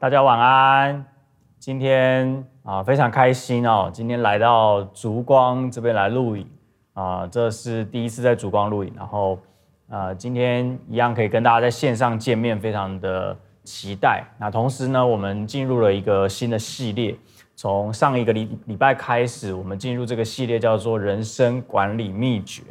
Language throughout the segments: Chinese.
大家晚安。今天啊，非常开心哦，今天来到烛光这边来录影啊，这是第一次在烛光录影，然后啊，今天一样可以跟大家在线上见面，非常的期待。那同时呢，我们进入了一个新的系列，从上一个礼礼拜开始，我们进入这个系列叫做人生管理秘诀。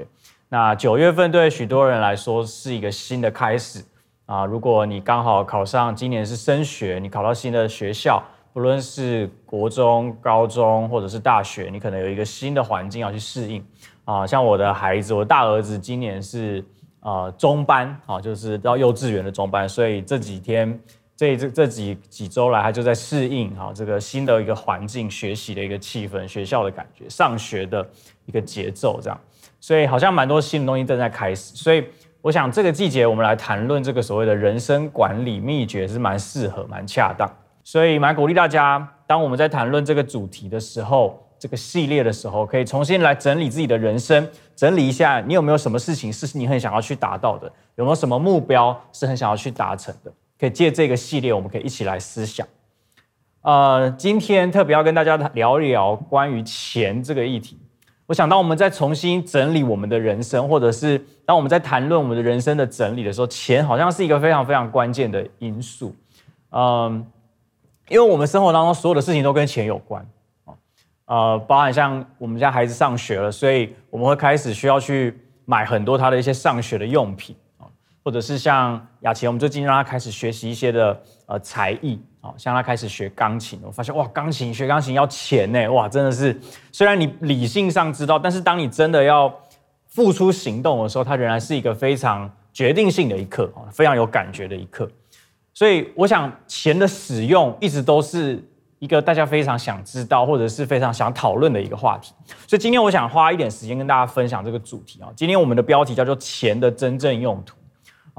那九月份对许多人来说是一个新的开始。啊，如果你刚好考上，今年是升学，你考到新的学校，不论是国中、高中或者是大学，你可能有一个新的环境要去适应。啊，像我的孩子，我大儿子今年是呃中班，啊，就是到幼稚园的中班，所以这几天这这这几几周来，他就在适应啊这个新的一个环境、学习的一个气氛、学校的感觉、上学的一个节奏，这样，所以好像蛮多新的东西正在开始，所以。我想这个季节我们来谈论这个所谓的人生管理秘诀是蛮适合、蛮恰当，所以蛮鼓励大家，当我们在谈论这个主题的时候，这个系列的时候，可以重新来整理自己的人生，整理一下你有没有什么事情是你很想要去达到的，有没有什么目标是很想要去达成的，可以借这个系列，我们可以一起来思想。呃，今天特别要跟大家聊一聊关于钱这个议题。我想，当我们在重新整理我们的人生，或者是当我们在谈论我们的人生的整理的时候，钱好像是一个非常非常关键的因素。嗯，因为我们生活当中所有的事情都跟钱有关啊，呃，包含像我们家孩子上学了，所以我们会开始需要去买很多他的一些上学的用品啊，或者是像雅琪，我们最近让他开始学习一些的呃才艺。哦，像他开始学钢琴，我发现哇，钢琴学钢琴要钱呢，哇，真的是，虽然你理性上知道，但是当你真的要付出行动的时候，它仍然是一个非常决定性的一刻哦，非常有感觉的一刻。所以，我想钱的使用一直都是一个大家非常想知道，或者是非常想讨论的一个话题。所以，今天我想花一点时间跟大家分享这个主题啊。今天我们的标题叫做“钱的真正用途”。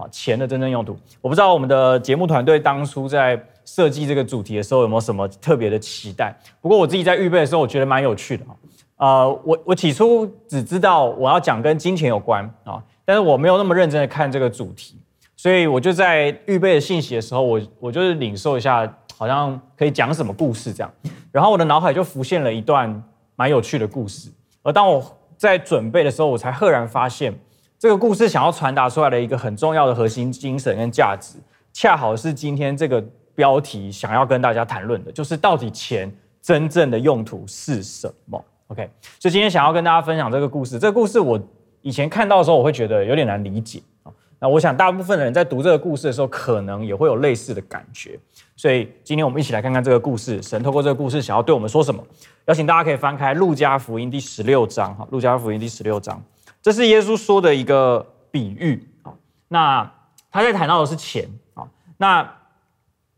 啊，钱的真正用途，我不知道我们的节目团队当初在设计这个主题的时候有没有什么特别的期待。不过我自己在预备的时候，我觉得蛮有趣的啊。呃，我我起初只知道我要讲跟金钱有关啊，但是我没有那么认真的看这个主题，所以我就在预备的信息的时候，我我就是领受一下，好像可以讲什么故事这样。然后我的脑海就浮现了一段蛮有趣的故事，而当我在准备的时候，我才赫然发现。这个故事想要传达出来的一个很重要的核心精神跟价值，恰好是今天这个标题想要跟大家谈论的，就是到底钱真正的用途是什么？OK，所以今天想要跟大家分享这个故事。这个故事我以前看到的时候，我会觉得有点难理解啊。那我想大部分的人在读这个故事的时候，可能也会有类似的感觉。所以今天我们一起来看看这个故事，神透过这个故事想要对我们说什么？邀请大家可以翻开《路加福音》第十六章，哈，《路加福音》第十六章。这是耶稣说的一个比喻啊，那他在谈到的是钱啊，那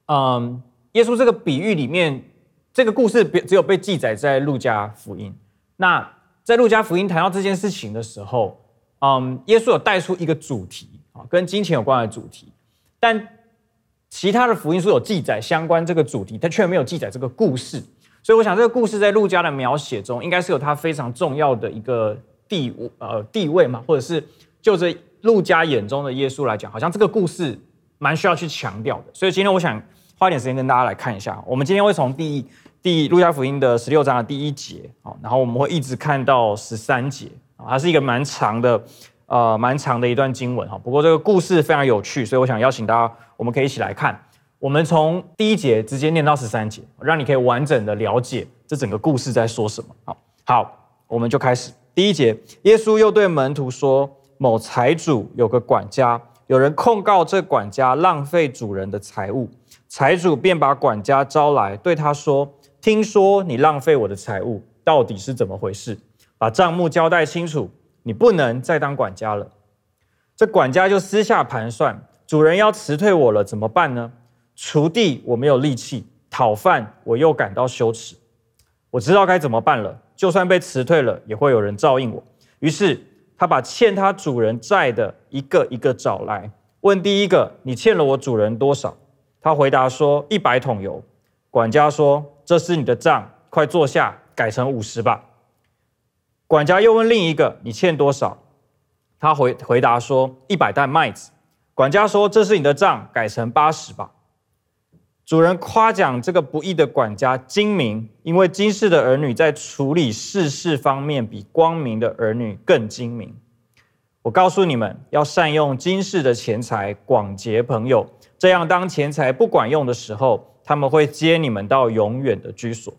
嗯，耶稣这个比喻里面，这个故事只有被记载在路加福音。那在路加福音谈到这件事情的时候，嗯，耶稣有带出一个主题啊，跟金钱有关的主题，但其他的福音书有记载相关这个主题，他却没有记载这个故事。所以我想，这个故事在路加的描写中，应该是有它非常重要的一个。地呃地位嘛，或者是就这路加眼中的耶稣来讲，好像这个故事蛮需要去强调的。所以今天我想花点时间跟大家来看一下。我们今天会从第一第路加福音的十六章的第一节啊，然后我们会一直看到十三节，啊，它是一个蛮长的呃蛮长的一段经文哈。不过这个故事非常有趣，所以我想邀请大家，我们可以一起来看。我们从第一节直接念到十三节，让你可以完整的了解这整个故事在说什么。好，好，我们就开始。第一节，耶稣又对门徒说：“某财主有个管家，有人控告这管家浪费主人的财物，财主便把管家招来，对他说：‘听说你浪费我的财物，到底是怎么回事？把账目交代清楚，你不能再当管家了。’这管家就私下盘算，主人要辞退我了，怎么办呢？锄地我没有力气，讨饭我又感到羞耻，我知道该怎么办了。”就算被辞退了，也会有人照应我。于是他把欠他主人债的一个一个找来，问第一个：“你欠了我主人多少？”他回答说：“一百桶油。”管家说：“这是你的账，快坐下，改成五十吧。”管家又问另一个：“你欠多少？”他回回答说：“一百担麦子。”管家说：“这是你的账，改成八十吧。”主人夸奖这个不义的管家精明，因为今世的儿女在处理世事方面比光明的儿女更精明。我告诉你们，要善用今世的钱财，广结朋友，这样当钱财不管用的时候，他们会接你们到永远的居所。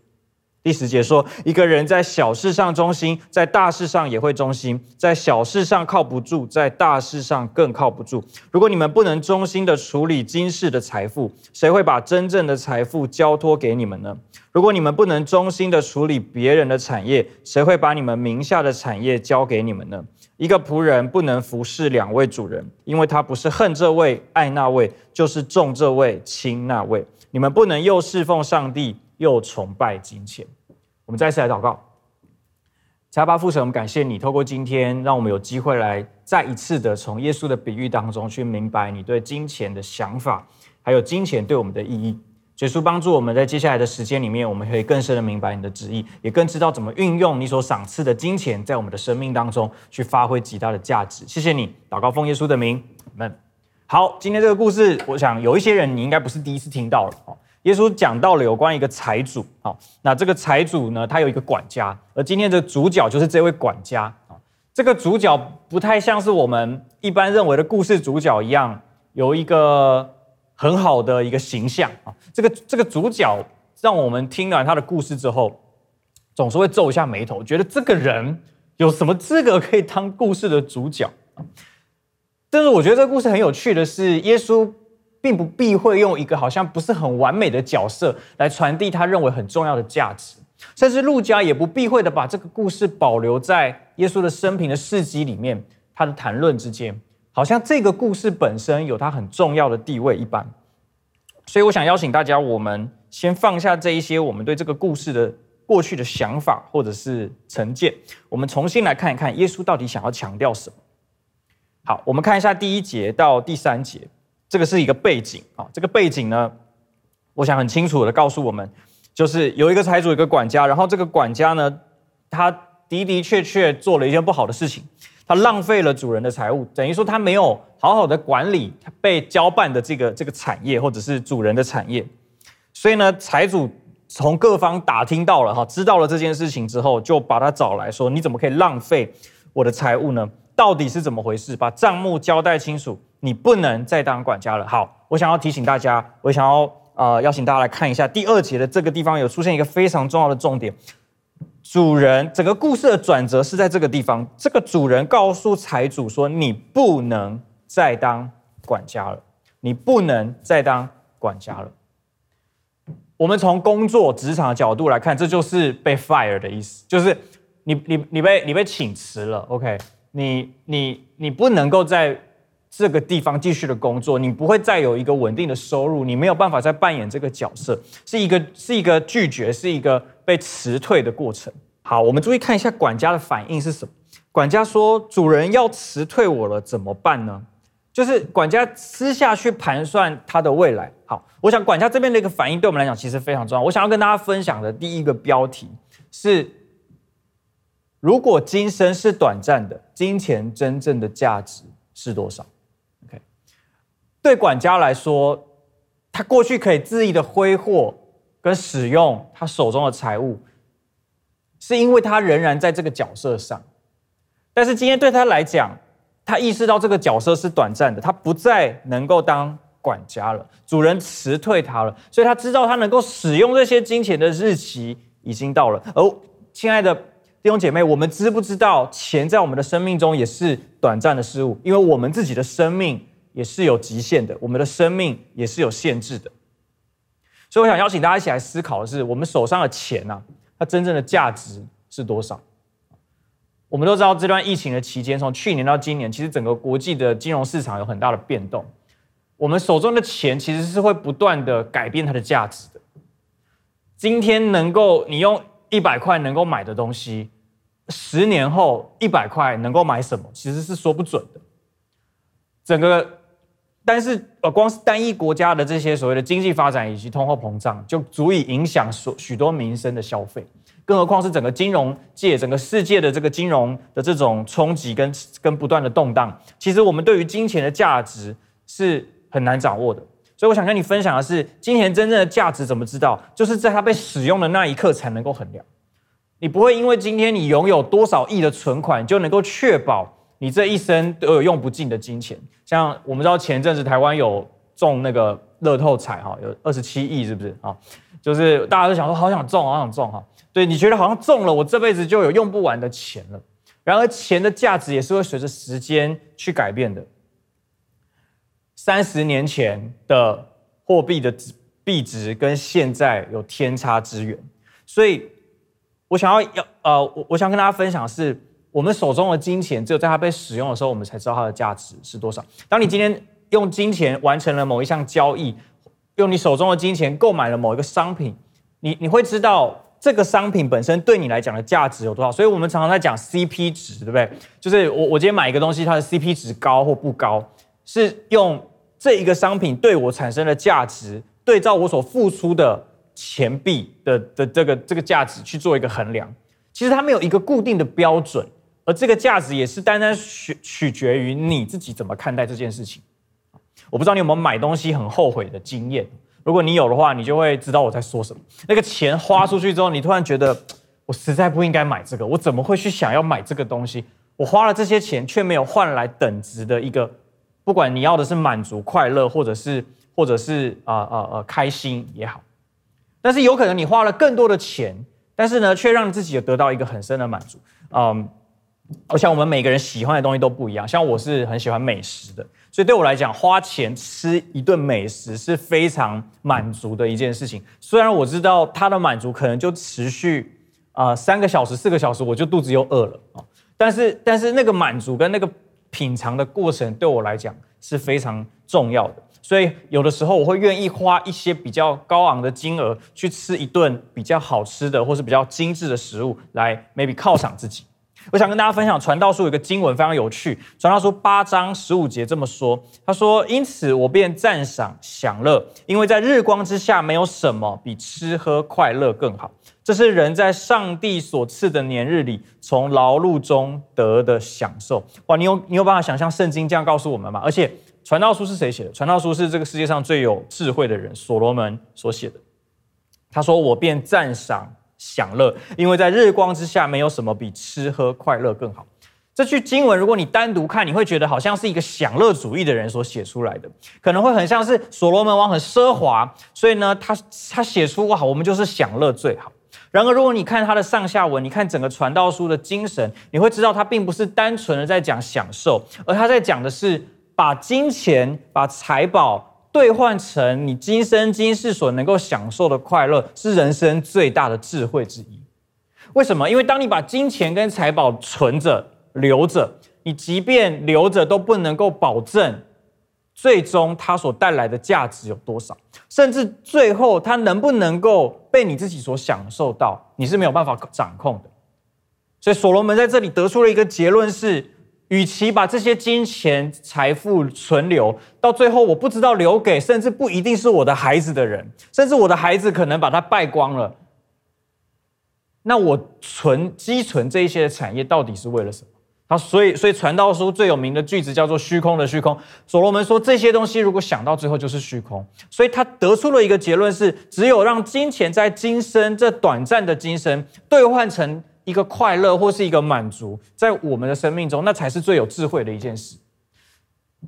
第十节说，一个人在小事上忠心，在大事上也会忠心；在小事上靠不住，在大事上更靠不住。如果你们不能忠心的处理今世的财富，谁会把真正的财富交托给你们呢？如果你们不能忠心的处理别人的产业，谁会把你们名下的产业交给你们呢？一个仆人不能服侍两位主人，因为他不是恨这位爱那位，就是重这位轻那位。你们不能又侍奉上帝，又崇拜金钱。我们再次来祷告，阿爸父神，我们感谢你，透过今天，让我们有机会来再一次的从耶稣的比喻当中去明白你对金钱的想法，还有金钱对我们的意义。耶稣帮助我们在接下来的时间里面，我们可以更深的明白你的旨意，也更知道怎么运用你所赏赐的金钱，在我们的生命当中去发挥极大的价值。谢谢你，祷告奉耶稣的名，们。好，今天这个故事，我想有一些人你应该不是第一次听到了。耶稣讲到了有关一个财主，好，那这个财主呢，他有一个管家，而今天的主角就是这位管家啊。这个主角不太像是我们一般认为的故事主角一样，有一个很好的一个形象啊。这个这个主角让我们听完他的故事之后，总是会皱一下眉头，觉得这个人有什么资格可以当故事的主角？但是我觉得这个故事很有趣的是，耶稣并不避讳用一个好像不是很完美的角色来传递他认为很重要的价值，甚至路加也不避讳的把这个故事保留在耶稣的生平的事迹里面，他的谈论之间，好像这个故事本身有它很重要的地位一般。所以我想邀请大家，我们先放下这一些我们对这个故事的过去的想法或者是成见，我们重新来看一看耶稣到底想要强调什么。好，我们看一下第一节到第三节，这个是一个背景啊。这个背景呢，我想很清楚的告诉我们，就是有一个财主，一个管家，然后这个管家呢，他的的确确做了一件不好的事情，他浪费了主人的财物，等于说他没有好好的管理他被交办的这个这个产业或者是主人的产业，所以呢，财主从各方打听到了哈，知道了这件事情之后，就把他找来说：“你怎么可以浪费我的财物呢？”到底是怎么回事？把账目交代清楚，你不能再当管家了。好，我想要提醒大家，我想要呃邀请大家来看一下第二节的这个地方有出现一个非常重要的重点。主人，整个故事的转折是在这个地方。这个主人告诉财主说：“你不能再当管家了，你不能再当管家了。”我们从工作职场的角度来看，这就是被 fire 的意思，就是你你你被你被请辞了。OK。你你你不能够在这个地方继续的工作，你不会再有一个稳定的收入，你没有办法再扮演这个角色，是一个是一个拒绝，是一个被辞退的过程。好，我们注意看一下管家的反应是什么？管家说：“主人要辞退我了，怎么办呢？”就是管家私下去盘算他的未来。好，我想管家这边的一个反应对我们来讲其实非常重要。我想要跟大家分享的第一个标题是。如果今生是短暂的，金钱真正的价值是多少对管家来说，他过去可以恣意的挥霍跟使用他手中的财物，是因为他仍然在这个角色上。但是今天对他来讲，他意识到这个角色是短暂的，他不再能够当管家了，主人辞退他了，所以他知道他能够使用这些金钱的日期已经到了。而亲爱的。弟兄姐妹，我们知不知道钱在我们的生命中也是短暂的事物？因为我们自己的生命也是有极限的，我们的生命也是有限制的。所以，我想邀请大家一起来思考的是：我们手上的钱啊，它真正的价值是多少？我们都知道，这段疫情的期间，从去年到今年，其实整个国际的金融市场有很大的变动。我们手中的钱其实是会不断的改变它的价值的。今天能够你用一百块能够买的东西，十年后一百块能够买什么，其实是说不准的。整个，但是呃，光是单一国家的这些所谓的经济发展以及通货膨胀，就足以影响所许多民生的消费。更何况是整个金融界、整个世界的这个金融的这种冲击跟跟不断的动荡，其实我们对于金钱的价值是很难掌握的。所以我想跟你分享的是，金钱真正的价值怎么知道？就是在它被使用的那一刻才能够衡量。你不会因为今天你拥有多少亿的存款，就能够确保你这一生都有用不尽的金钱。像我们知道前阵子台湾有中那个乐透彩哈，有二十七亿，是不是啊？就是大家都想说好想中，好想中哈。对，你觉得好像中了，我这辈子就有用不完的钱了。然而钱的价值也是会随着时间去改变的。三十年前的货币的币值跟现在有天差之远，所以。我想要要呃，我我想跟大家分享是，我们手中的金钱，只有在它被使用的时候，我们才知道它的价值是多少。当你今天用金钱完成了某一项交易，用你手中的金钱购买了某一个商品，你你会知道这个商品本身对你来讲的价值有多少。所以我们常常在讲 CP 值，对不对？就是我我今天买一个东西，它的 CP 值高或不高，是用这一个商品对我产生的价值对照我所付出的。钱币的的这个这个价值去做一个衡量，其实它没有一个固定的标准，而这个价值也是单单取取决于你自己怎么看待这件事情。我不知道你有没有买东西很后悔的经验，如果你有的话，你就会知道我在说什么。那个钱花出去之后，你突然觉得我实在不应该买这个，我怎么会去想要买这个东西？我花了这些钱，却没有换来等值的一个，不管你要的是满足、快乐，或者是或者是啊啊啊开心也好。但是有可能你花了更多的钱，但是呢，却让自己得到一个很深的满足。嗯，我想我们每个人喜欢的东西都不一样。像我是很喜欢美食的，所以对我来讲，花钱吃一顿美食是非常满足的一件事情。虽然我知道它的满足可能就持续啊、三个小时、四个小时，我就肚子又饿了啊。但是，但是那个满足跟那个品尝的过程，对我来讲是非常重要的。所以有的时候我会愿意花一些比较高昂的金额去吃一顿比较好吃的或是比较精致的食物，来 maybe 犒赏自己。我想跟大家分享传道书有一个经文非常有趣，传道书八章十五节这么说：他说，因此我便赞赏享乐，因为在日光之下没有什么比吃喝快乐更好。这是人在上帝所赐的年日里从劳碌中得的享受。哇，你有你有办法想象圣经这样告诉我们吗？而且。传道书是谁写的？传道书是这个世界上最有智慧的人所罗门所写的。他说：“我便赞赏享乐，因为在日光之下没有什么比吃喝快乐更好。”这句经文，如果你单独看，你会觉得好像是一个享乐主义的人所写出来的，可能会很像是所罗门王很奢华，所以呢，他他写出哇，我们就是享乐最好。然而，如果你看他的上下文，你看整个传道书的精神，你会知道他并不是单纯的在讲享受，而他在讲的是。把金钱、把财宝兑换成你今生今世所能够享受的快乐，是人生最大的智慧之一。为什么？因为当你把金钱跟财宝存着、留着，你即便留着都不能够保证最终它所带来的价值有多少，甚至最后它能不能够被你自己所享受到，你是没有办法掌控的。所以，所罗门在这里得出了一个结论是。与其把这些金钱财富存留，到最后我不知道留给甚至不一定是我的孩子的人，甚至我的孩子可能把它败光了，那我存积存这一些产业到底是为了什么？他所以所以传道书最有名的句子叫做“虚空的虚空”。所罗门说这些东西如果想到最后就是虚空，所以他得出了一个结论是：只有让金钱在今生这短暂的今生兑换成。一个快乐或是一个满足，在我们的生命中，那才是最有智慧的一件事。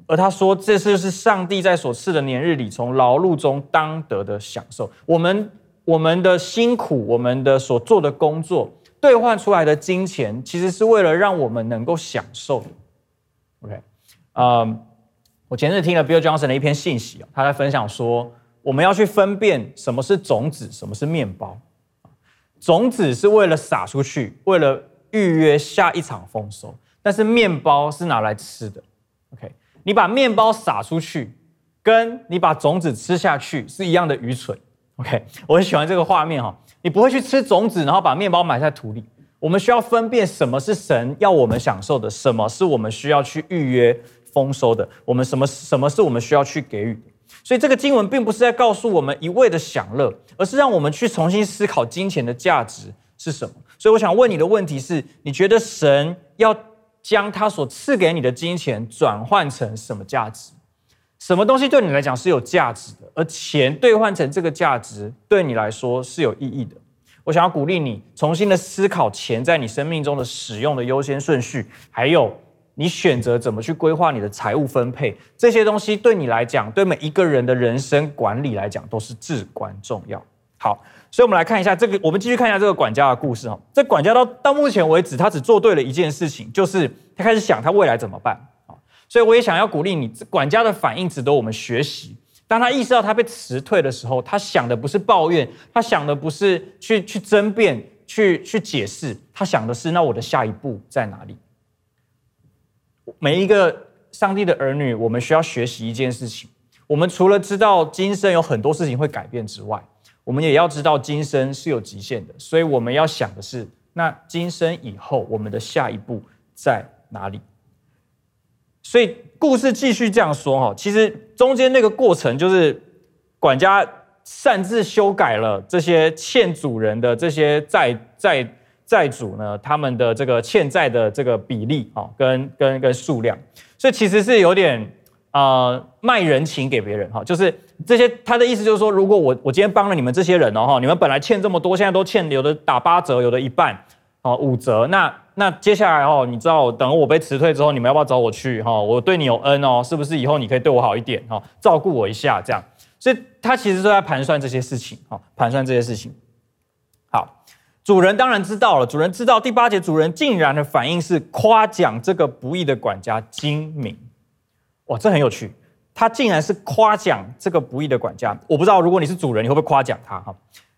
而他说，这就是上帝在所赐的年日里，从劳碌中当得的享受。我们我们的辛苦，我们的所做的工作，兑换出来的金钱，其实是为了让我们能够享受。OK，嗯、我前日听了 Bill Johnson 的一篇信息，他在分享说，我们要去分辨什么是种子，什么是面包。种子是为了撒出去，为了预约下一场丰收，但是面包是拿来吃的。OK，你把面包撒出去，跟你把种子吃下去是一样的愚蠢。OK，我很喜欢这个画面哈，你不会去吃种子，然后把面包埋在土里。我们需要分辨什么是神要我们享受的，什么是我们需要去预约丰收的，我们什么什么是我们需要去给予。所以这个经文并不是在告诉我们一味的享乐，而是让我们去重新思考金钱的价值是什么。所以我想问你的问题是：你觉得神要将他所赐给你的金钱转换成什么价值？什么东西对你来讲是有价值的，而钱兑换成这个价值对你来说是有意义的。我想要鼓励你重新的思考钱在你生命中的使用的优先顺序，还有你选择怎么去规划你的财务分配，这些东西对你来讲，对每一个人的人生管理来讲都是至关重要。好，所以我们来看一下这个，我们继续看一下这个管家的故事哈。这管家到到目前为止，他只做对了一件事情，就是他开始想他未来怎么办啊。所以我也想要鼓励你，管家的反应值得我们学习。当他意识到他被辞退的时候，他想的不是抱怨，他想的不是去去争辩、去去解释，他想的是那我的下一步在哪里？每一个上帝的儿女，我们需要学习一件事情：我们除了知道今生有很多事情会改变之外，我们也要知道今生是有极限的。所以我们要想的是，那今生以后我们的下一步在哪里？所以故事继续这样说哈，其实中间那个过程就是管家擅自修改了这些欠主人的这些债债债主呢，他们的这个欠债的这个比例啊，跟跟跟数量，所以其实是有点啊、卖人情给别人哈，就是这些他的意思就是说，如果我我今天帮了你们这些人哦哈，你们本来欠这么多，现在都欠有的打八折，有的一半哦五折那。那接下来哦，你知道等我被辞退之后，你们要不要找我去哈？我对你有恩哦，是不是以后你可以对我好一点哈，照顾我一下这样？所以他其实都在盘算这些事情哈，盘算这些事情。主人当然知道了，主人知道第八节，主人竟然的反应是夸奖这个不义的管家精明。哇，这很有趣，他竟然是夸奖这个不义的管家。我不知道如果你是主人，你会不会夸奖他哈？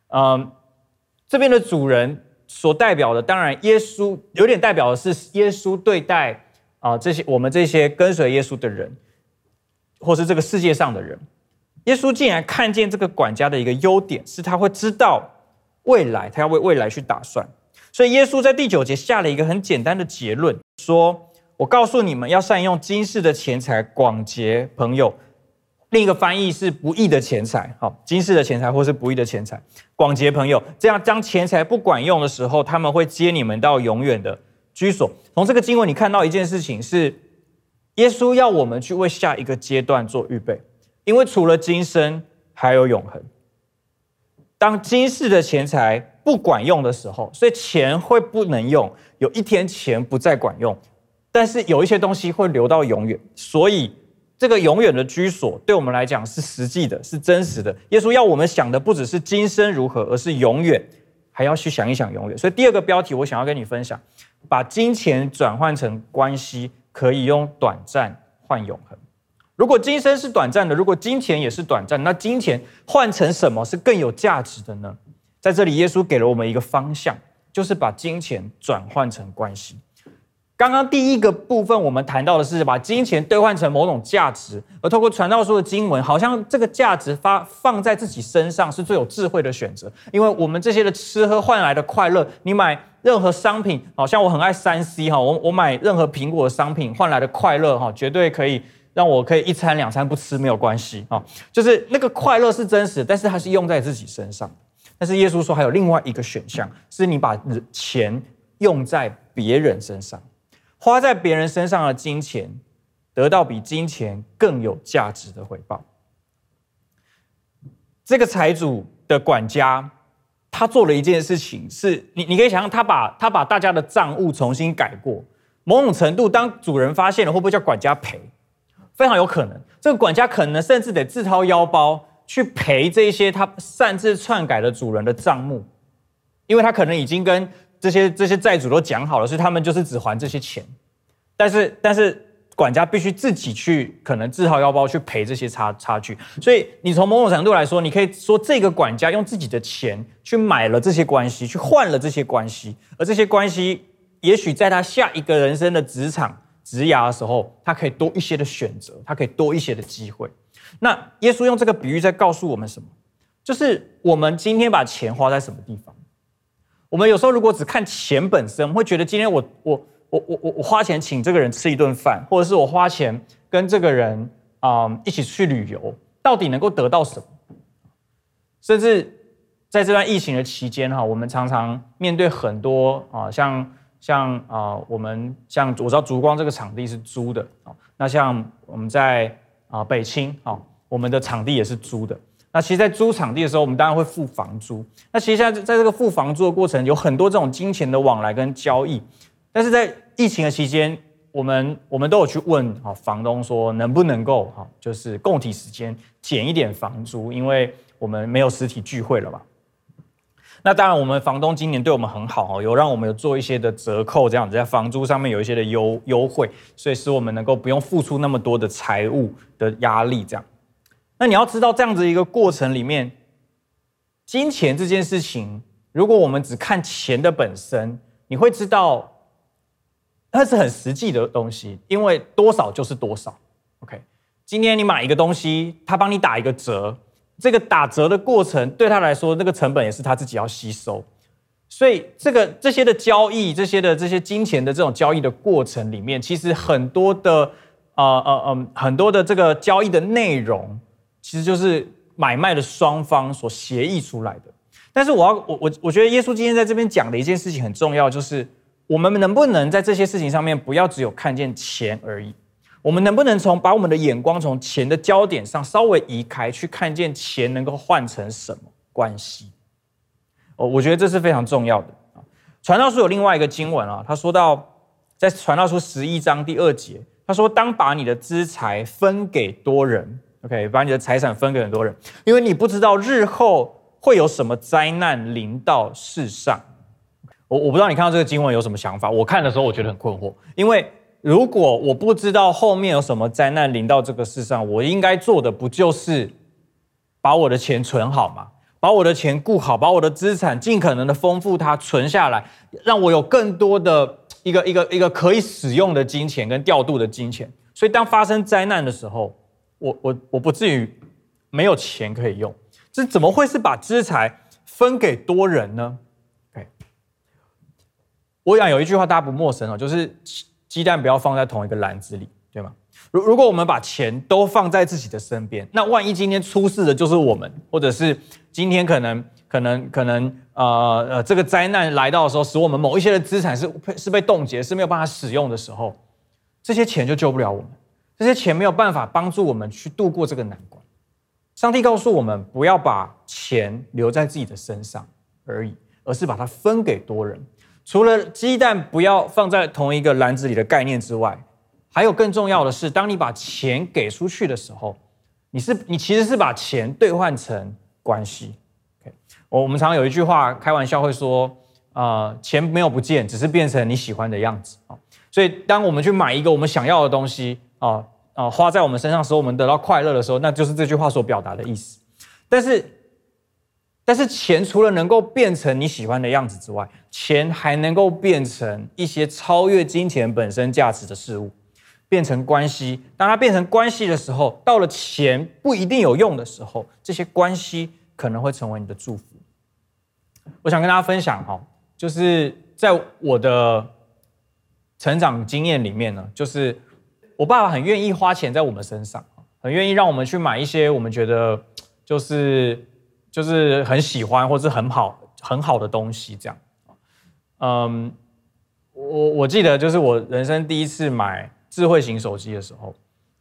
嗯，这边的主人。所代表的，当然耶稣有点代表的是耶稣对待啊、这些我们这些跟随耶稣的人，或是这个世界上的人，耶稣竟然看见这个管家的一个优点，是他会知道未来，他要为未来去打算。所以耶稣在第九节下了一个很简单的结论，说：“我告诉你们要善用今世的钱财，广结朋友。”另一个翻译是不义的钱财，好，今世的钱财或是不义的钱财，广结朋友，这样当钱财不管用的时候，他们会接你们到永远的居所。从这个经文，你看到一件事情是，耶稣要我们去为下一个阶段做预备，因为除了今生，还有永恒。当今世的钱财不管用的时候，所以钱会不能用，有一天钱不再管用，但是有一些东西会留到永远，所以。这个永远的居所，对我们来讲是实际的，是真实的。耶稣要我们想的不只是今生如何，而是永远，还要去想一想永远。所以第二个标题，我想要跟你分享：把金钱转换成关系，可以用短暂换永恒。如果今生是短暂的，如果金钱也是短暂，那金钱换成什么是更有价值的呢？在这里，耶稣给了我们一个方向，就是把金钱转换成关系。刚刚第一个部分，我们谈到的是把金钱兑换成某种价值，而透过传道书的经文，好像这个价值发放在自己身上是最有智慧的选择。因为我们这些的吃喝换来的快乐，你买任何商品，好像我很爱三 C 哈，我我买任何苹果的商品换来的快乐哈，绝对可以让我可以一餐两餐不吃没有关系啊，就是那个快乐是真实，但是它是用在自己身上。但是耶稣说还有另外一个选项，是你把钱用在别人身上。花在别人身上的金钱，得到比金钱更有价值的回报。这个财主的管家，他做了一件事情，是你你可以想象，他把他把大家的账务重新改过。某种程度，当主人发现了，会不会叫管家赔？非常有可能，这个管家可能甚至得自掏腰包去赔这些他擅自篡改的主人的账目，因为他可能已经跟。这些这些债主都讲好了，所以他们就是只还这些钱，但是但是管家必须自己去，可能自掏腰包去赔这些差差距。所以你从某种程度来说，你可以说这个管家用自己的钱去买了这些关系，去换了这些关系，而这些关系也许在他下一个人生的职场职涯的时候，他可以多一些的选择，他可以多一些的机会。那耶稣用这个比喻在告诉我们什么？就是我们今天把钱花在什么地方？我们有时候如果只看钱本身，会觉得今天我我我我我我花钱请这个人吃一顿饭，或者是我花钱跟这个人啊、一起去旅游，到底能够得到什么？甚至在这段疫情的期间哈，我们常常面对很多啊，像像啊，我们像我知道烛光这个场地是租的啊，那像我们在啊北青啊，我们的场地也是租的。那其实，在租场地的时候，我们当然会付房租。那其实，在在这个付房租的过程，有很多这种金钱的往来跟交易。但是在疫情的期间，我们我们都有去问啊房东说，能不能够哈，就是共体时间减一点房租，因为我们没有实体聚会了嘛。那当然，我们房东今年对我们很好哦，有让我们有做一些的折扣，这样子在房租上面有一些的优优惠，所以使我们能够不用付出那么多的财务的压力，这样。那你要知道，这样子一个过程里面，金钱这件事情，如果我们只看钱的本身，你会知道，它是很实际的东西，因为多少就是多少。OK，今天你买一个东西，他帮你打一个折，这个打折的过程对他来说，那个成本也是他自己要吸收。所以，这个这些的交易，这些的这些金钱的这种交易的过程里面，其实很多的呃呃呃，很多的这个交易的内容。其实就是买卖的双方所协议出来的，但是我要我我我觉得耶稣今天在这边讲的一件事情很重要，就是我们能不能在这些事情上面不要只有看见钱而已，我们能不能从把我们的眼光从钱的焦点上稍微移开，去看见钱能够换成什么关系？哦，我觉得这是非常重要的啊。传道书有另外一个经文啊，他说到在传道书十一章第二节，他说：“当把你的资财分给多人。” OK，把你的财产分给很多人，因为你不知道日后会有什么灾难临到世上。我我不知道你看到这个经文有什么想法？我看的时候我觉得很困惑，因为如果我不知道后面有什么灾难临到这个世上，我应该做的不就是把我的钱存好吗？把我的钱顾好，把我的资产尽可能的丰富它，存下来，让我有更多的一个一个一个可以使用的金钱跟调度的金钱。所以当发生灾难的时候，我我我不至于没有钱可以用，这怎么会是把资财分给多人呢？OK，我想有一句话大家不陌生哦，就是鸡蛋不要放在同一个篮子里，对吗？如如果我们把钱都放在自己的身边，那万一今天出事的就是我们，或者是今天可能可能可能呃呃这个灾难来到的时候，使我们某一些的资产是是被冻结，是没有办法使用的时候，这些钱就救不了我们。这些钱没有办法帮助我们去度过这个难关。上帝告诉我们，不要把钱留在自己的身上而已，而是把它分给多人。除了鸡蛋不要放在同一个篮子里的概念之外，还有更重要的是，当你把钱给出去的时候，你是你其实是把钱兑换成关系。我我们常有一句话开玩笑会说，呃，钱没有不见，只是变成你喜欢的样子啊。所以，当我们去买一个我们想要的东西，啊啊，花在我们身上的时候，我们得到快乐的时候，那就是这句话所表达的意思。但是，但是钱除了能够变成你喜欢的样子之外，钱还能够变成一些超越金钱本身价值的事物，变成关系。当它变成关系的时候，到了钱不一定有用的时候，这些关系可能会成为你的祝福。我想跟大家分享哈，就是在我的成长经验里面呢，就是。我爸爸很愿意花钱在我们身上，很愿意让我们去买一些我们觉得就是就是很喜欢或是很好很好的东西，这样。嗯，我我记得就是我人生第一次买智慧型手机的时候，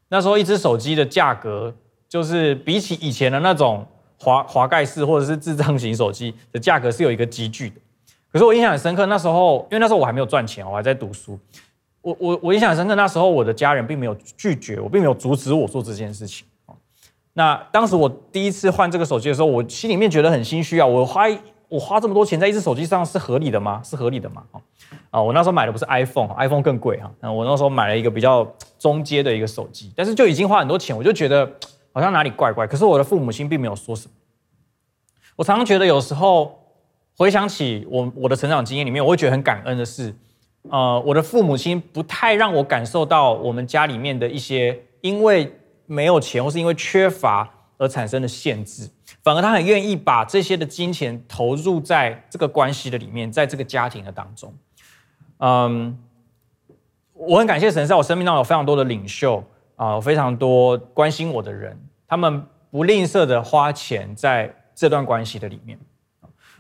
那时候一只手机的价格就是比起以前的那种滑滑盖式或者是智障型手机的价格是有一个积聚的。可是我印象很深刻，那时候因为那时候我还没有赚钱，我还在读书。我我我印象很深刻，那时候我的家人并没有拒绝我，并没有阻止我做这件事情。那当时我第一次换这个手机的时候，我心里面觉得很心虚啊！我花我花这么多钱在一只手机上是合理的吗？是合理的吗？啊，我那时候买的不是 iPhone，iPhone 更贵哈。那我那时候买了一个比较中阶的一个手机，但是就已经花很多钱，我就觉得好像哪里怪怪。可是我的父母亲并没有说什么。我常常觉得有时候回想起我我的成长经验里面，我会觉得很感恩的是。呃，我的父母亲不太让我感受到我们家里面的一些因为没有钱或是因为缺乏而产生的限制，反而他很愿意把这些的金钱投入在这个关系的里面，在这个家庭的当中。嗯，我很感谢神，在我生命当中有非常多的领袖啊，非常多关心我的人，他们不吝啬的花钱在这段关系的里面。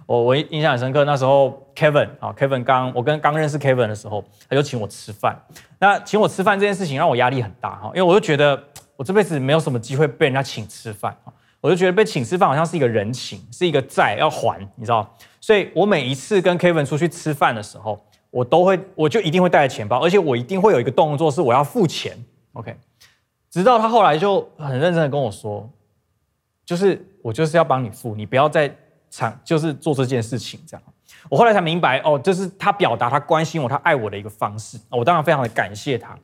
我我印象很深刻，那时候 Kevin 啊，Kevin 刚我跟刚认识 Kevin 的时候，他就请我吃饭。那请我吃饭这件事情让我压力很大哈，因为我就觉得我这辈子没有什么机会被人家请吃饭，我就觉得被请吃饭好像是一个人情，是一个债要还，你知道？所以我每一次跟 Kevin 出去吃饭的时候，我都会，我就一定会带着钱包，而且我一定会有一个动作是我要付钱，OK？直到他后来就很认真的跟我说，就是我就是要帮你付，你不要再抢，就是做这件事情这样。我后来才明白，哦，这是他表达他关心我、他爱我的一个方式。我当然非常的感谢他，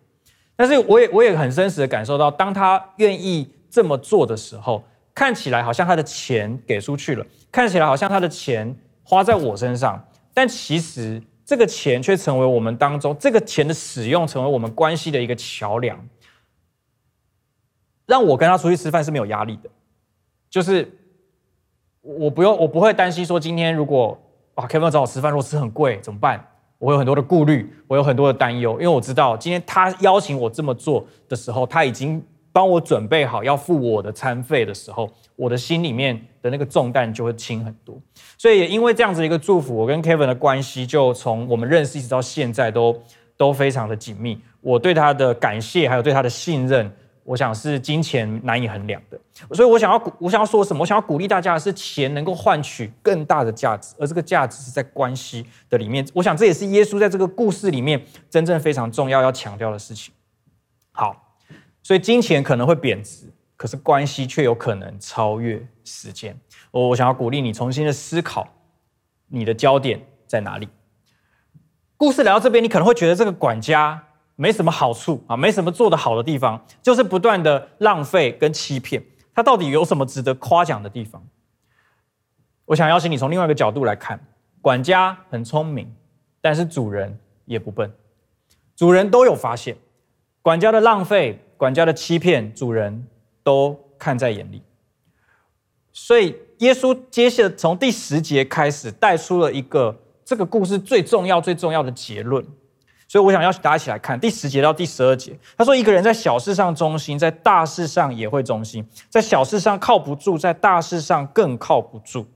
但是我也我也很真实的感受到，当他愿意这么做的时候，看起来好像他的钱给出去了，看起来好像他的钱花在我身上，但其实这个钱却成为我们当中这个钱的使用，成为我们关系的一个桥梁，让我跟他出去吃饭是没有压力的，就是我不用，我不会担心说今天如果。啊，Kevin 找我吃饭，如果吃很贵怎么办？我有很多的顾虑，我有很多的担忧，因为我知道今天他邀请我这么做的时候，他已经帮我准备好要付我的餐费的时候，我的心里面的那个重担就会轻很多。所以也因为这样子一个祝福，我跟 Kevin 的关系就从我们认识一直到现在都都非常的紧密。我对他的感谢，还有对他的信任。我想是金钱难以衡量的，所以我想要我想要说什么？我想要鼓励大家的是，钱能够换取更大的价值，而这个价值是在关系的里面。我想这也是耶稣在这个故事里面真正非常重要要强调的事情。好，所以金钱可能会贬值，可是关系却有可能超越时间。我我想要鼓励你重新的思考，你的焦点在哪里？故事来到这边，你可能会觉得这个管家。没什么好处啊，没什么做得好的地方，就是不断的浪费跟欺骗。他到底有什么值得夸奖的地方？我想邀请你从另外一个角度来看，管家很聪明，但是主人也不笨。主人都有发现，管家的浪费、管家的欺骗，主人都看在眼里。所以耶稣接下从第十节开始带出了一个这个故事最重要、最重要的结论。所以，我想邀请大家一起来看第十节到第十二节。他说：“一个人在小事上忠心，在大事上也会忠心；在小事上靠不住，在大事上更靠不住。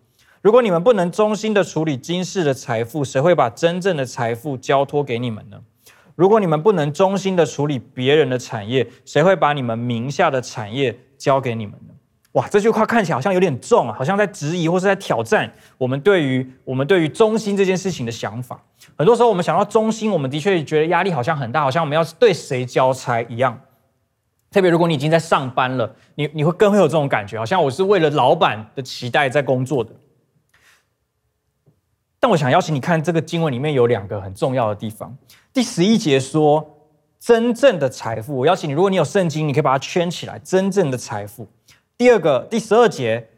如果你们不能忠心的处理今世的财富，谁会把真正的财富交托给你们呢？如果你们不能忠心的处理别人的产业，谁会把你们名下的产业交给你们呢？”哇，这句话看起来好像有点重啊，好像在质疑或是在挑战我们对于我们对于忠心这件事情的想法。很多时候，我们想到忠心，我们的确觉得压力好像很大，好像我们要对谁交差一样。特别如果你已经在上班了，你你会更会有这种感觉，好像我是为了老板的期待在工作的。但我想邀请你看这个经文里面有两个很重要的地方。第十一节说，真正的财富，我邀请你，如果你有圣经，你可以把它圈起来。真正的财富。第二个，第十二节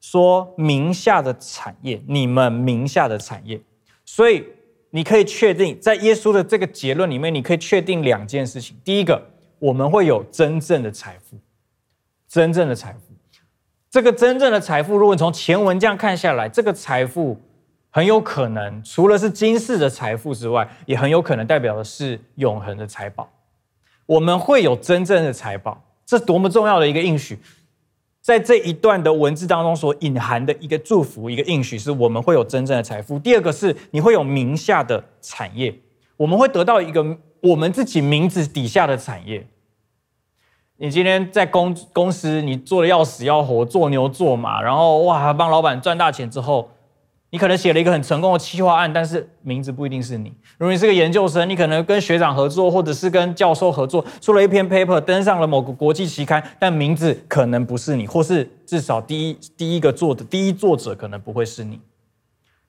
说名下的产业，你们名下的产业，所以你可以确定，在耶稣的这个结论里面，你可以确定两件事情。第一个，我们会有真正的财富，真正的财富。这个真正的财富，如果你从前文这样看下来，这个财富很有可能除了是今世的财富之外，也很有可能代表的是永恒的财宝。我们会有真正的财宝，这多么重要的一个应许！在这一段的文字当中所隐含的一个祝福，一个应许，是我们会有真正的财富。第二个是你会有名下的产业，我们会得到一个我们自己名字底下的产业。你今天在公公司，你做的要死要活，做牛做马，然后哇，帮老板赚大钱之后。你可能写了一个很成功的企划案，但是名字不一定是你。如果你是个研究生，你可能跟学长合作，或者是跟教授合作，出了一篇 paper，登上了某个国际期刊，但名字可能不是你，或是至少第一第一个做的第一作者可能不会是你。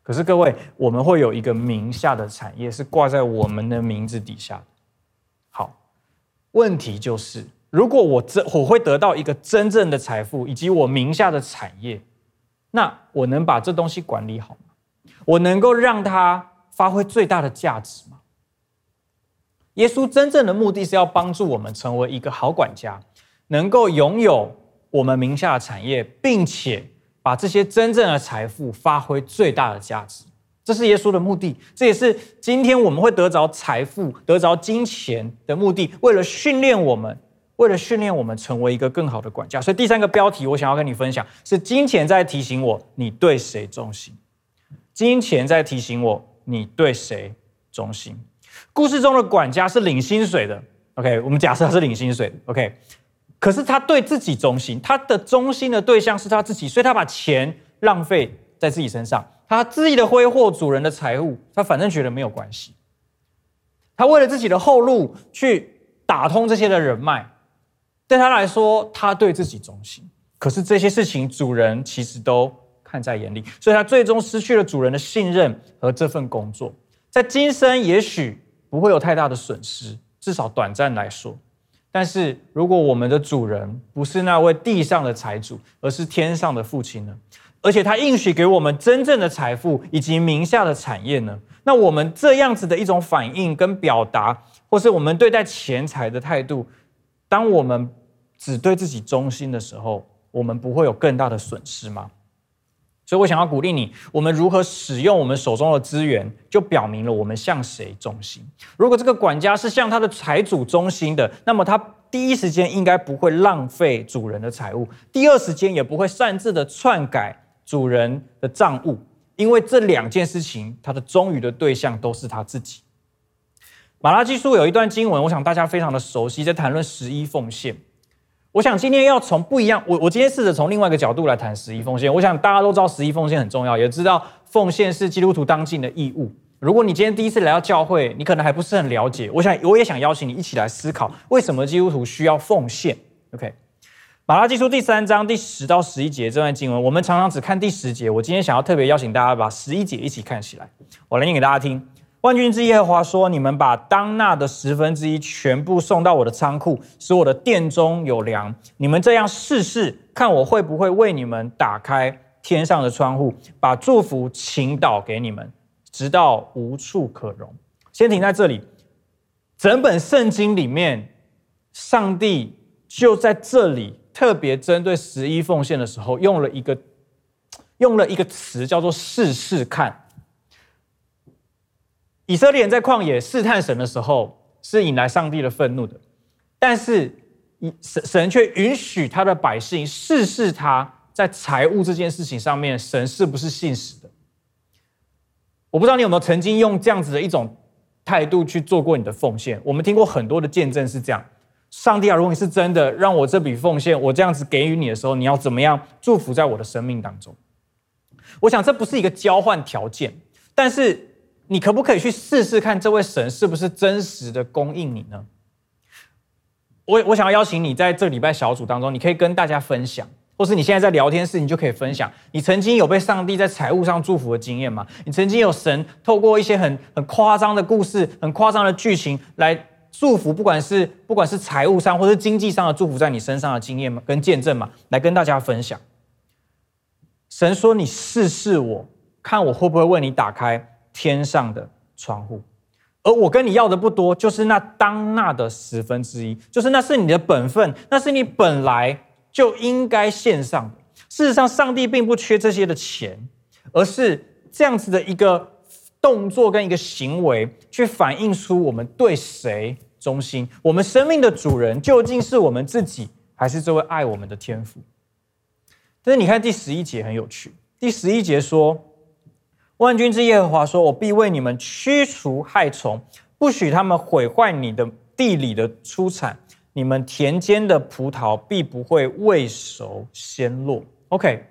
可是各位，我们会有一个名下的产业是挂在我们的名字底下。好，问题就是，如果我真我会得到一个真正的财富，以及我名下的产业。那我能把这东西管理好吗？我能够让它发挥最大的价值吗？耶稣真正的目的是要帮助我们成为一个好管家，能够拥有我们名下的产业，并且把这些真正的财富发挥最大的价值。这是耶稣的目的，这也是今天我们会得着财富、得着金钱的目的，为了训练我们。为了训练我们成为一个更好的管家，所以第三个标题我想要跟你分享是：金钱在提醒我你对谁忠心。金钱在提醒我你对谁忠心。故事中的管家是领薪水的，OK，我们假设他是领薪水的，OK。可是他对自己忠心，他的忠心的对象是他自己，所以他把钱浪费在自己身上，他恣意的挥霍主人的财物，他反正觉得没有关系。他为了自己的后路去打通这些的人脉，对他来说，他对自己忠心。可是这些事情主人其实都看在眼里，所以他最终失去了主人的信任和这份工作。在今生也许不会有太大的损失，至少短暂来说。但是如果我们的主人不是那位地上的财主，而是天上的父亲呢？而且他应许给我们真正的财富以及名下的产业呢？那我们这样子的一种反应跟表达，或是我们对待钱财的态度，当我们只对自己忠心的时候，我们不会有更大的损失吗？所以我想要鼓励你，我们如何使用我们手中的资源，就表明了我们向谁忠心。如果这个管家是向他的财主忠心的，那么他第一时间应该不会浪费主人的财物，第二时间也不会擅自的篡改主人的账务，因为这两件事情，他的忠于的对象都是他自己。马拉基书有一段经文，我想大家非常的熟悉，在谈论十一奉献。我想今天要从不一样，我我今天试着从另外一个角度来谈十一奉献。我想大家都知道十一奉献很重要，也知道奉献是基督徒当尽的义务。如果你今天第一次来到教会，你可能还不是很了解。我想我也想邀请你一起来思考，为什么基督徒需要奉献？OK，马拉基书第三章第十到十一节这段经文，我们常常只看第十节。我今天想要特别邀请大家把十一节一起看起来，我来念给大家听。万军之耶和华说：“你们把当纳的十分之一全部送到我的仓库，使我的殿中有粮。你们这样试试，看我会不会为你们打开天上的窗户，把祝福倾倒给你们，直到无处可容。”先停在这里。整本圣经里面，上帝就在这里特别针对十一奉献的时候，用了一个用了一个词，叫做“试试看”。以色列人在旷野试探神的时候，是引来上帝的愤怒的，但是神神却允许他的百姓试试他在财务这件事情上面，神是不是信实的？我不知道你有没有曾经用这样子的一种态度去做过你的奉献。我们听过很多的见证是这样：上帝啊，如果你是真的让我这笔奉献，我这样子给予你的时候，你要怎么样祝福在我的生命当中？我想这不是一个交换条件，但是。你可不可以去试试看，这位神是不是真实的供应你呢？我我想要邀请你在这礼拜小组当中，你可以跟大家分享，或是你现在在聊天室，你就可以分享，你曾经有被上帝在财务上祝福的经验吗？你曾经有神透过一些很很夸张的故事、很夸张的剧情来祝福，不管是不管是财务上或是经济上的祝福在你身上的经验吗？跟见证吗？来跟大家分享。神说：“你试试我，看我会不会为你打开。”天上的窗户，而我跟你要的不多，就是那当纳的十分之一，就是那是你的本分，那是你本来就应该献上的。事实上，上帝并不缺这些的钱，而是这样子的一个动作跟一个行为，去反映出我们对谁忠心。我们生命的主人究竟是我们自己，还是这位爱我们的天父？但是你看第十一节很有趣，第十一节说。万军之耶和华说：“我必为你们驱除害虫，不许他们毁坏你的地里的出产。你们田间的葡萄必不会未熟先落。” OK，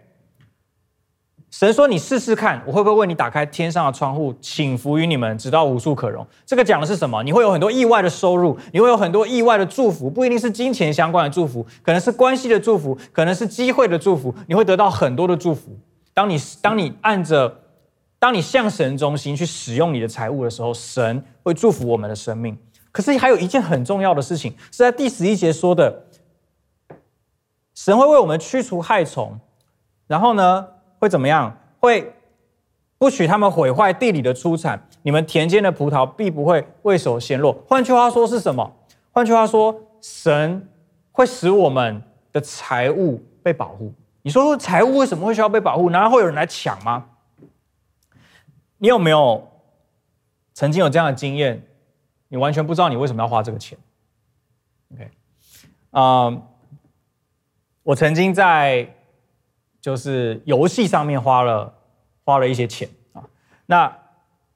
神说：“你试试看，我会不会为你打开天上的窗户，倾福于你们，直到无处可容。”这个讲的是什么？你会有很多意外的收入，你会有很多意外的祝福，不一定是金钱相关的祝福，可能是关系的祝福，可能是机会的祝福，你会得到很多的祝福。当你当你按着。当你向神中心去使用你的财物的时候，神会祝福我们的生命。可是还有一件很重要的事情，是在第十一节说的：神会为我们驱除害虫，然后呢，会怎么样？会不许他们毁坏地里的出产，你们田间的葡萄必不会未熟先落。换句话说是什么？换句话说，神会使我们的财物被保护。你说，财物为什么会需要被保护？难道会有人来抢吗？你有没有曾经有这样的经验？你完全不知道你为什么要花这个钱。OK，啊、我曾经在就是游戏上面花了花了一些钱啊。那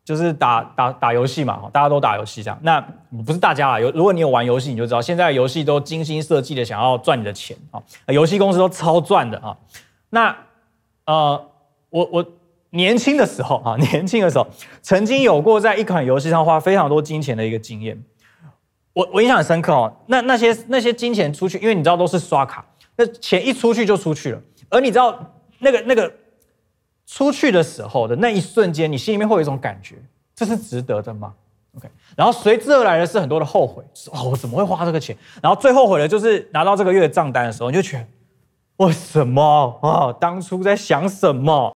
就是打打打游戏嘛，大家都打游戏这样。那不是大家啊，有如果你有玩游戏，你就知道现在游戏都精心设计的，想要赚你的钱啊，游戏公司都超赚的啊。那呃，我我年轻的时候啊，年轻的时候曾经有过在一款游戏上花非常多金钱的一个经验。我我印象很深刻哦，那那些那些金钱出去，因为你知道都是刷卡，那钱一出去就出去了，而你知道那个那个出去的时候的那一瞬间，你心里面会有一种感觉，这是值得的吗？OK，然后随之而来的是很多的后悔，哦，我怎么会花这个钱？然后最后悔的就是拿到这个月的账单的时候，你就觉得为什么啊？哦，当初在想什么？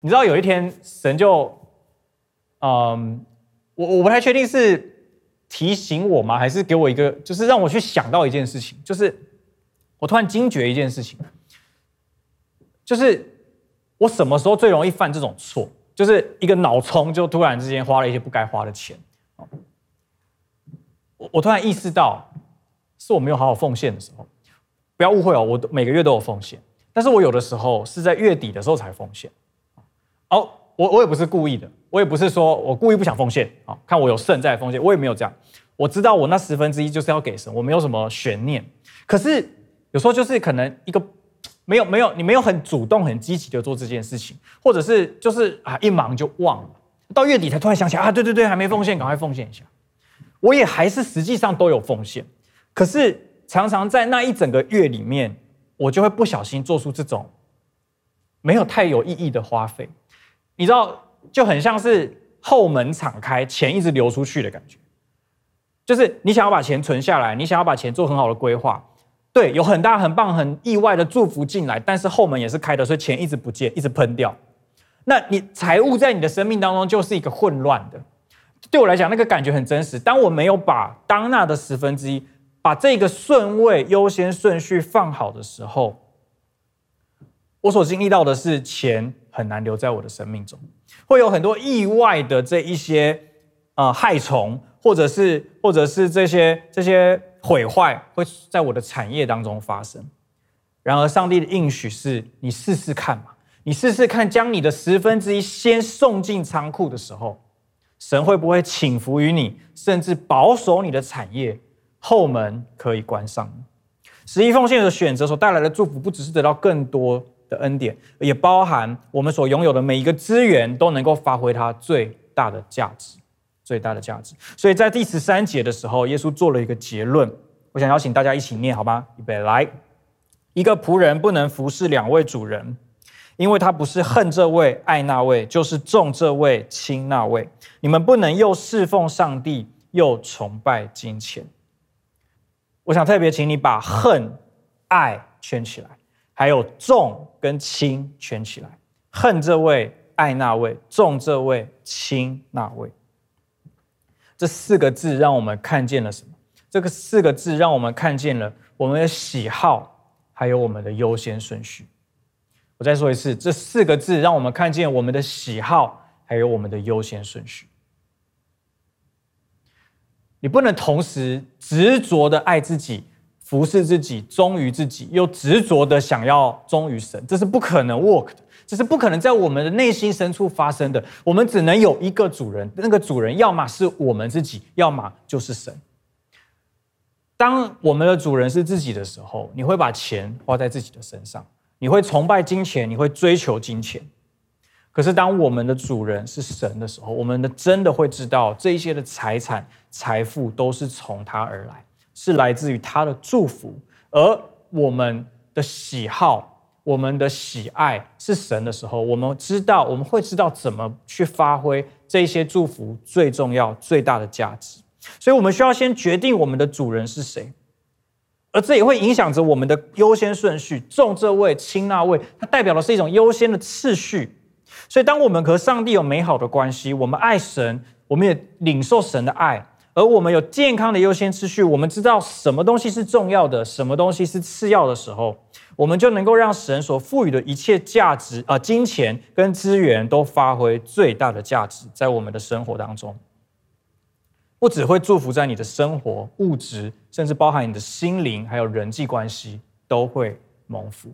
你知道有一天神就，嗯，我我不太确定是。提醒我吗？还是给我一个，就是让我去想到一件事情，就是我突然惊觉一件事情，就是我什么时候最容易犯这种错？就是一个脑冲，就突然之间花了一些不该花的钱。我我突然意识到，是我没有好好奉献的时候。不要误会哦，我每个月都有奉献，但是我有的时候是在月底的时候才奉献。哦，我我也不是故意的。我也不是说我故意不想奉献啊，看我有剩在奉献，我也没有这样。我知道我那十分之一就是要给神，我没有什么悬念。可是有时候就是可能一个没有没有你没有很主动很积极的做这件事情，或者是就是啊一忙就忘了，到月底才突然想起来啊，对对对，还没奉献，赶快奉献一下。我也还是实际上都有奉献，可是常常在那一整个月里面，我就会不小心做出这种没有太有意义的花费，你知道。就很像是后门敞开，钱一直流出去的感觉。就是你想要把钱存下来，你想要把钱做很好的规划，对，有很大、很棒、很意外的祝福进来，但是后门也是开的，所以钱一直不见，一直喷掉。那你财务在你的生命当中就是一个混乱的。对我来讲，那个感觉很真实。当我没有把当纳的十分之一，把这个顺位、优先顺序放好的时候，我所经历到的是钱很难留在我的生命中。会有很多意外的这一些呃害虫，或者是或者是这些这些毁坏，会在我的产业当中发生。然而，上帝的应许是你试试看嘛，你试试看，将你的十分之一先送进仓库的时候，神会不会请服于你，甚至保守你的产业，后门可以关上。十一奉献的选择所带来的祝福，不只是得到更多。的恩典，也包含我们所拥有的每一个资源都能够发挥它最大的价值，最大的价值。所以在第十三节的时候，耶稣做了一个结论，我想邀请大家一起念，好吗？预备来，一个仆人不能服侍两位主人，因为他不是恨这位爱那位，就是重这位轻那位。你们不能又侍奉上帝，又崇拜金钱。我想特别请你把恨、爱圈起来。还有重跟轻圈起来，恨这位，爱那位；重这位，轻那位。这四个字让我们看见了什么？这个四个字让我们看见了我们的喜好，还有我们的优先顺序。我再说一次，这四个字让我们看见我们的喜好，还有我们的优先顺序。你不能同时执着的爱自己。服侍自己，忠于自己，又执着的想要忠于神，这是不可能 work 的，这是不可能在我们的内心深处发生的。我们只能有一个主人，那个主人要么是我们自己，要么就是神。当我们的主人是自己的时候，你会把钱花在自己的身上，你会崇拜金钱，你会追求金钱。可是当我们的主人是神的时候，我们的真的会知道这一些的财产、财富都是从他而来。是来自于他的祝福，而我们的喜好、我们的喜爱是神的时候，我们知道，我们会知道怎么去发挥这些祝福最重要、最大的价值。所以，我们需要先决定我们的主人是谁，而这也会影响着我们的优先顺序。重这位，轻那位，它代表的是一种优先的次序。所以，当我们和上帝有美好的关系，我们爱神，我们也领受神的爱。而我们有健康的优先次序，我们知道什么东西是重要的，什么东西是次要的时候，我们就能够让神所赋予的一切价值啊、金钱跟资源都发挥最大的价值，在我们的生活当中，不只会祝福在你的生活、物质，甚至包含你的心灵，还有人际关系都会蒙福。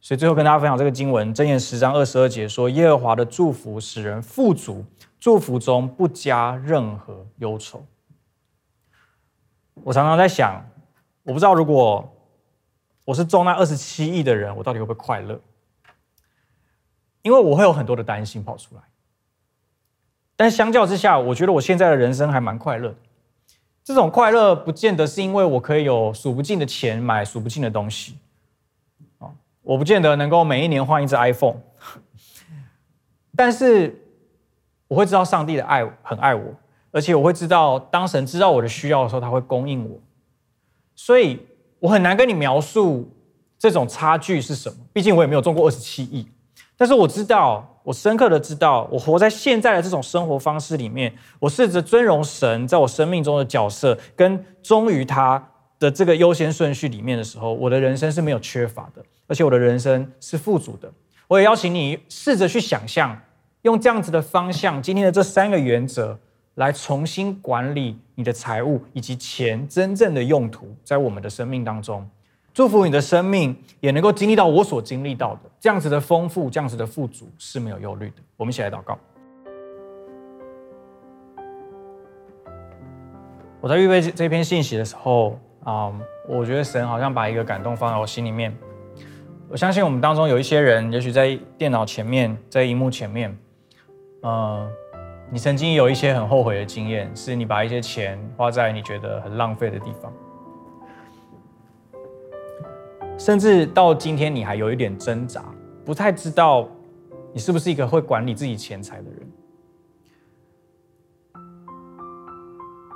所以最后跟大家分享这个经文，箴言十章二十二节说：“耶和华的祝福使人富足，祝福中不加任何忧愁。”我常常在想，我不知道如果我是中那二十七亿的人，我到底会不会快乐？因为我会有很多的担心跑出来。但相较之下，我觉得我现在的人生还蛮快乐。这种快乐不见得是因为我可以有数不尽的钱买数不尽的东西。我不见得能够每一年换一只 iPhone，但是我会知道上帝的爱很爱我，而且我会知道当神知道我的需要的时候，他会供应我。所以我很难跟你描述这种差距是什么，毕竟我也没有中过二十七亿。但是我知道，我深刻的知道，我活在现在的这种生活方式里面，我试着尊荣神在我生命中的角色，跟忠于他的这个优先顺序里面的时候，我的人生是没有缺乏的。而且我的人生是富足的。我也邀请你试着去想象，用这样子的方向，今天的这三个原则，来重新管理你的财务以及钱真正的用途，在我们的生命当中，祝福你的生命也能够经历到我所经历到的这样子的丰富，这样子的富足是没有忧虑的。我们一起来祷告。我在预备这篇信息的时候啊，我觉得神好像把一个感动放在我心里面。我相信我们当中有一些人，也许在电脑前面，在荧幕前面，呃，你曾经有一些很后悔的经验，是你把一些钱花在你觉得很浪费的地方，甚至到今天你还有一点挣扎，不太知道你是不是一个会管理自己钱财的人，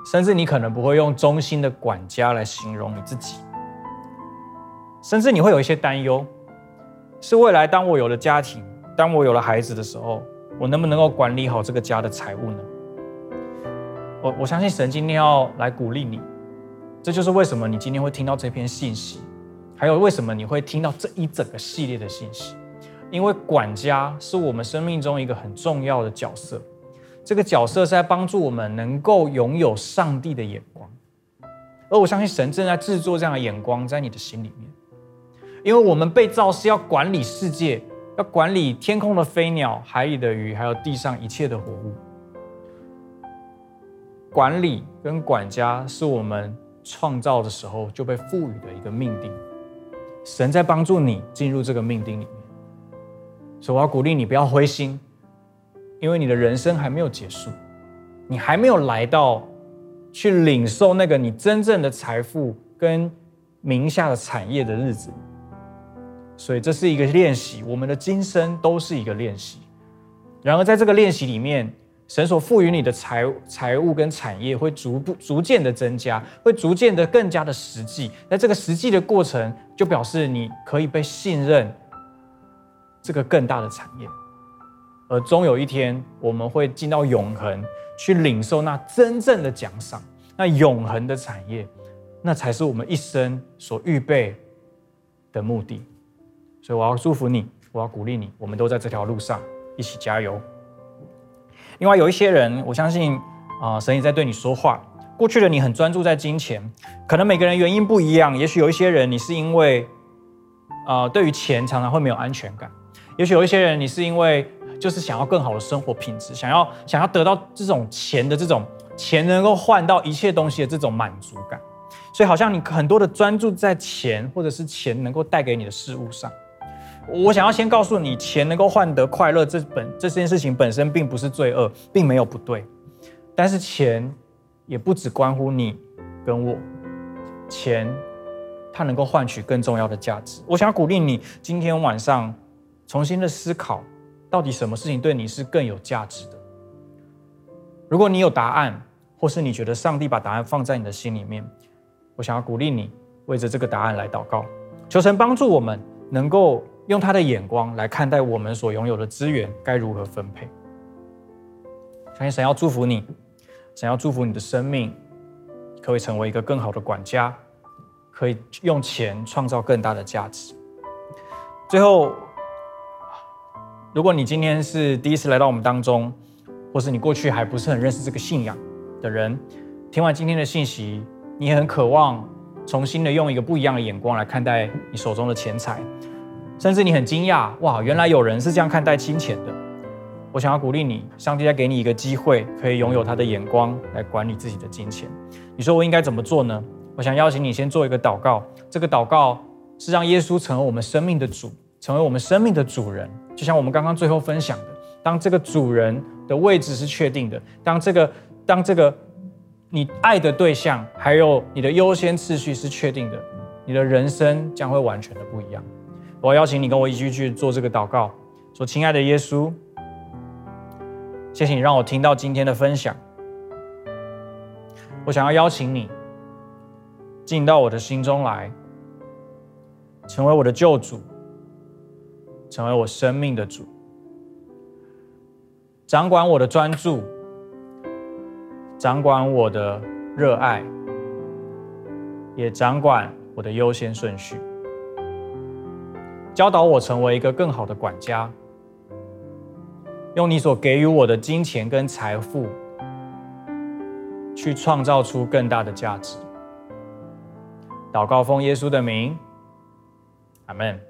甚至你可能不会用忠心的管家来形容你自己，甚至你会有一些担忧。是未来，当我有了家庭，当我有了孩子的时候，我能不能够管理好这个家的财务呢？我我相信神今天要来鼓励你，这就是为什么你今天会听到这篇信息，还有为什么你会听到这一整个系列的信息，因为管家是我们生命中一个很重要的角色，这个角色是在帮助我们能够拥有上帝的眼光，而我相信神正在制作这样的眼光在你的心里面。因为我们被造是要管理世界，要管理天空的飞鸟、海里的鱼，还有地上一切的活物。管理跟管家是我们创造的时候就被赋予的一个命定。神在帮助你进入这个命定里面，所以我要鼓励你不要灰心，因为你的人生还没有结束，你还没有来到去领受那个你真正的财富跟名下的产业的日子。所以这是一个练习，我们的今生都是一个练习。然而，在这个练习里面，神所赋予你的财财务跟产业会逐步逐渐的增加，会逐渐的更加的实际。在这个实际的过程，就表示你可以被信任这个更大的产业。而终有一天，我们会进到永恒，去领受那真正的奖赏，那永恒的产业，那才是我们一生所预备的目的。所以我要祝福你，我要鼓励你，我们都在这条路上一起加油。另外有一些人，我相信啊、神也在对你说话。过去的你很专注在金钱，可能每个人原因不一样。也许有一些人，你是因为啊、对于钱常常会没有安全感。也许有一些人，你是因为就是想要更好的生活品质，想要想要得到这种钱的这种钱能够换到一切东西的这种满足感。所以好像你很多的专注在钱，或者是钱能够带给你的事物上。我想要先告诉你，钱能够换得快乐，这本这件事情本身并不是罪恶，并没有不对。但是钱也不只关乎你跟我，钱它能够换取更重要的价值。我想要鼓励你，今天晚上重新的思考，到底什么事情对你是更有价值的。如果你有答案，或是你觉得上帝把答案放在你的心里面，我想要鼓励你，为着这个答案来祷告，求神帮助我们能够。用他的眼光来看待我们所拥有的资源该如何分配。相信神要祝福你，神要祝福你的生命，可以成为一个更好的管家，可以用钱创造更大的价值。最后，如果你今天是第一次来到我们当中，或是你过去还不是很认识这个信仰的人，听完今天的信息，你很渴望重新的用一个不一样的眼光来看待你手中的钱财。甚至你很惊讶，哇，原来有人是这样看待金钱的。我想要鼓励你，上帝再给你一个机会，可以拥有他的眼光来管理自己的金钱。你说我应该怎么做呢？我想邀请你先做一个祷告，这个祷告是让耶稣成为我们生命的主，成为我们生命的主人。就像我们刚刚最后分享的，当这个主人的位置是确定的，当这个当这个你爱的对象还有你的优先次序是确定的，你的人生将会完全的不一样。我要邀请你跟我一起去做这个祷告，说：“亲爱的耶稣，谢谢你让我听到今天的分享。我想要邀请你进到我的心中来，成为我的救主，成为我生命的主，掌管我的专注，掌管我的热爱，也掌管我的优先顺序。”教导我成为一个更好的管家，用你所给予我的金钱跟财富，去创造出更大的价值。祷告奉耶稣的名，阿门。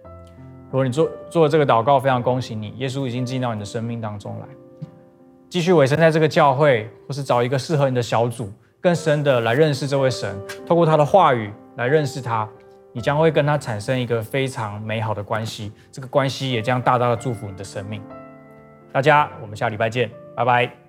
如果你做做这个祷告，非常恭喜你，耶稣已经进到你的生命当中来。继续委身在这个教会，或是找一个适合你的小组，更深的来认识这位神，透过他的话语来认识他。你将会跟他产生一个非常美好的关系，这个关系也将大大的祝福你的生命。大家，我们下礼拜见，拜拜。